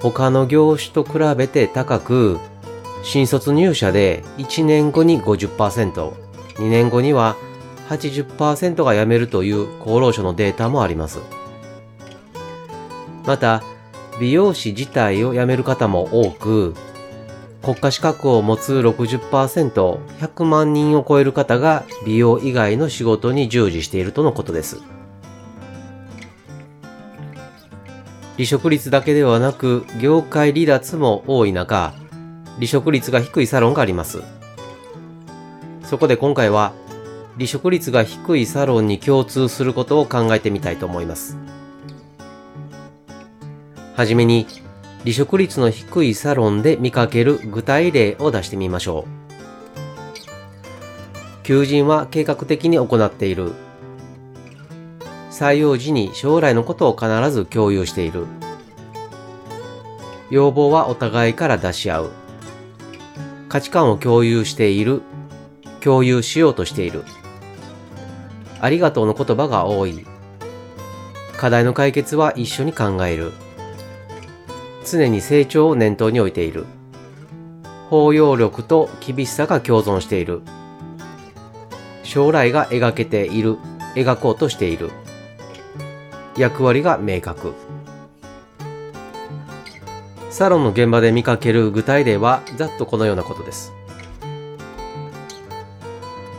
他の業種と比べて高く、新卒入社で1年後に50%、2年後には80%が辞めるという厚労省のデータもあります。また、美容師自体を辞める方も多く、国家資格を持つ60%、100万人を超える方が美容以外の仕事に従事しているとのことです。離職率だけではなく、業界離脱も多い中、離職率が低いサロンがあります。そこで今回は、離職率が低いサロンに共通することを考えてみたいと思います。はじめに、離職率の低いサロンで見かける具体例を出してみましょう。求人は計画的に行っている。採用時に将来のことを必ず共有している。要望はお互いから出し合う。価値観を共有している。共有しようとしている。ありがとうの言葉が多い。課題の解決は一緒に考える。常に成長を念頭に置いている。包容力と厳しさが共存している。将来が描けている。描こうとしている。役割が明確。サロンの現場で見かける具体例はざっとこのようなことです。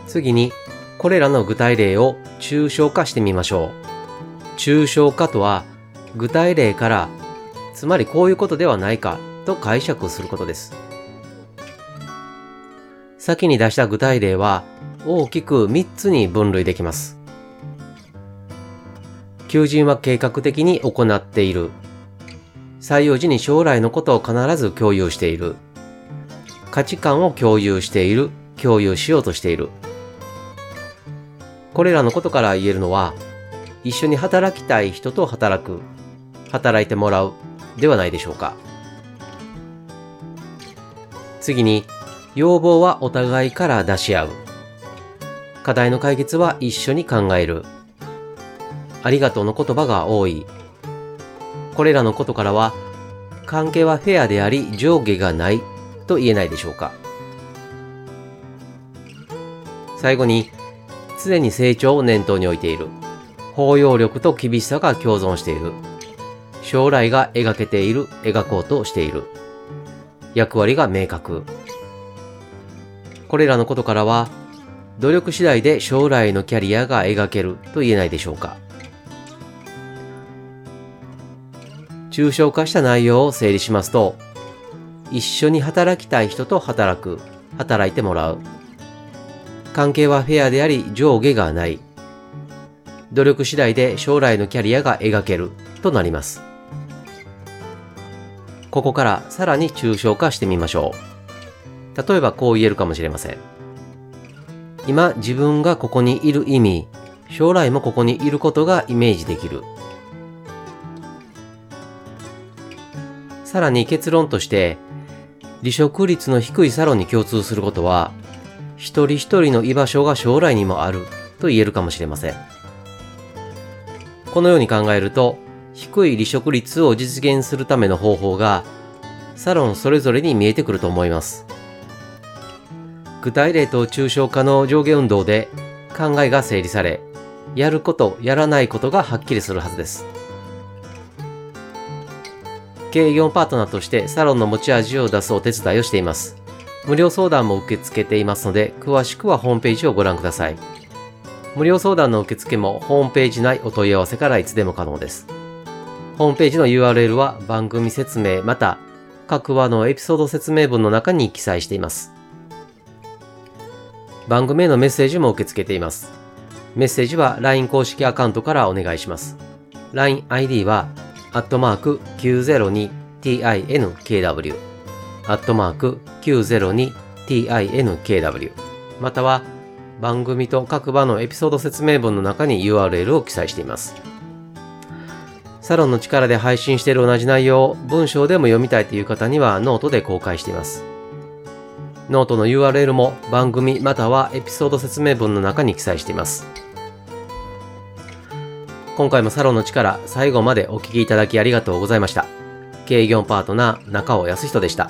次に、これらの具体例を抽象化してみましょう。抽象化とは、具体例から、つまりこういうことではないかと解釈することです。先に出した具体例は大きく3つに分類できます。求人は計画的に行っている。採用時に将来のことを必ず共有している。価値観を共有している。共有しようとしている。これらのことから言えるのは、一緒に働きたい人と働く。働いてもらう。ではないでしょうか。次に、要望はお互いから出し合う。課題の解決は一緒に考える。ありがとうの言葉が多い。これらのことからは、関係はフェアであり上下がないと言えないでしょうか。最後に、常に成長を念頭に置いている。包容力と厳しさが共存している。将来が描けている、描こうとしている。役割が明確。これらのことからは、努力次第で将来のキャリアが描けると言えないでしょうか。抽象化した内容を整理しますと、一緒に働きたい人と働く、働いてもらう。関係はフェアであり上下がない。努力次第で将来のキャリアが描けるとなります。ここからさらに抽象化してみましょう。例えばこう言えるかもしれません。今自分がここにいる意味、将来もここにいることがイメージできる。さらに結論として、離職率の低いサロンに共通することは、一人一人の居場所が将来にもあると言えるかもしれません。このように考えると、低い離職率を実現するための方法が、サロンそれぞれに見えてくると思います。具体例と抽象化の上下運動で考えが整理され、やること、やらないことがはっきりするはずです。経営業パートナーとしてサロンの持ち味を出すお手伝いをしています。無料相談も受け付けていますので、詳しくはホームページをご覧ください。無料相談の受付もホームページ内お問い合わせからいつでも可能です。ホームページの URL は番組説明また各話のエピソード説明文の中に記載しています。番組へのメッセージも受け付けています。メッセージは LINE 公式アカウントからお願いします。LINE ID はアットマーク tinkw アットマーク 902tinkw または番組と各場のエピソード説明文の中に URL を記載しています。サロンの力で配信している同じ内容を文章でも読みたいという方にはノートで公開しています。ノートの URL も番組またはエピソード説明文の中に記載しています。今回もサロンの力最後までお聴きいただきありがとうございました。経営業パートナー中尾康人でした。